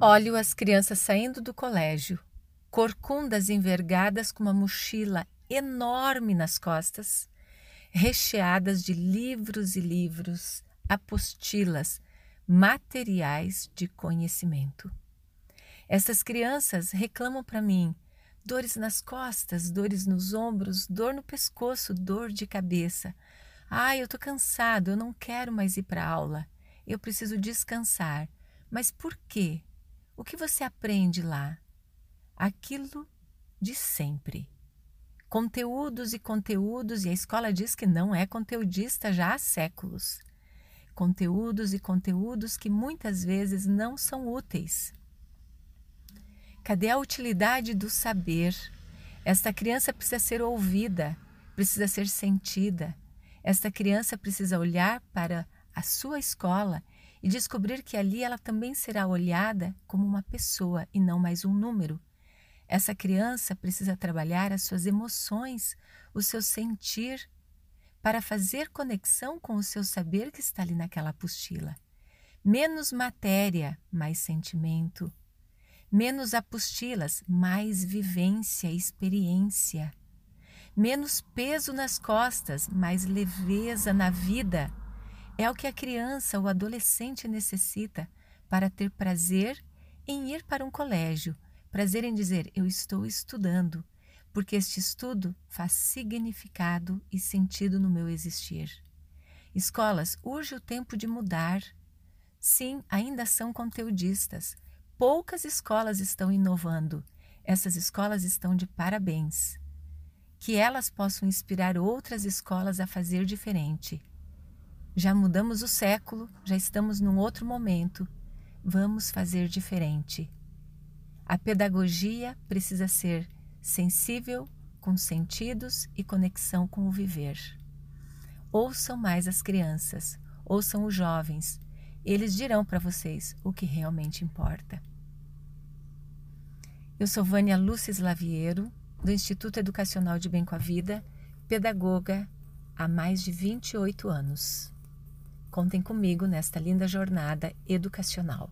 Olho as crianças saindo do colégio, corcundas envergadas com uma mochila enorme nas costas, recheadas de livros e livros, apostilas, materiais de conhecimento. Essas crianças reclamam para mim dores nas costas, dores nos ombros, dor no pescoço, dor de cabeça. Ai, eu estou cansado, eu não quero mais ir para aula. Eu preciso descansar. Mas por quê? O que você aprende lá? Aquilo de sempre. Conteúdos e conteúdos, e a escola diz que não é conteudista já há séculos. Conteúdos e conteúdos que muitas vezes não são úteis. Cadê a utilidade do saber? Esta criança precisa ser ouvida, precisa ser sentida. Esta criança precisa olhar para a sua escola e descobrir que ali ela também será olhada como uma pessoa e não mais um número. Essa criança precisa trabalhar as suas emoções, o seu sentir, para fazer conexão com o seu saber que está ali naquela apostila. Menos matéria, mais sentimento. Menos apostilas, mais vivência, experiência. Menos peso nas costas, mais leveza na vida é o que a criança ou adolescente necessita para ter prazer em ir para um colégio, prazer em dizer eu estou estudando, porque este estudo faz significado e sentido no meu existir. Escolas, urge o tempo de mudar. Sim, ainda são conteudistas. Poucas escolas estão inovando. Essas escolas estão de parabéns. Que elas possam inspirar outras escolas a fazer diferente já mudamos o século, já estamos num outro momento. Vamos fazer diferente. A pedagogia precisa ser sensível, com sentidos e conexão com o viver. Ouçam mais as crianças, ouçam os jovens. Eles dirão para vocês o que realmente importa. Eu sou Vânia Lúcia Slaviero, do Instituto Educacional de Bem com a Vida, pedagoga há mais de 28 anos. Contem comigo nesta linda jornada educacional.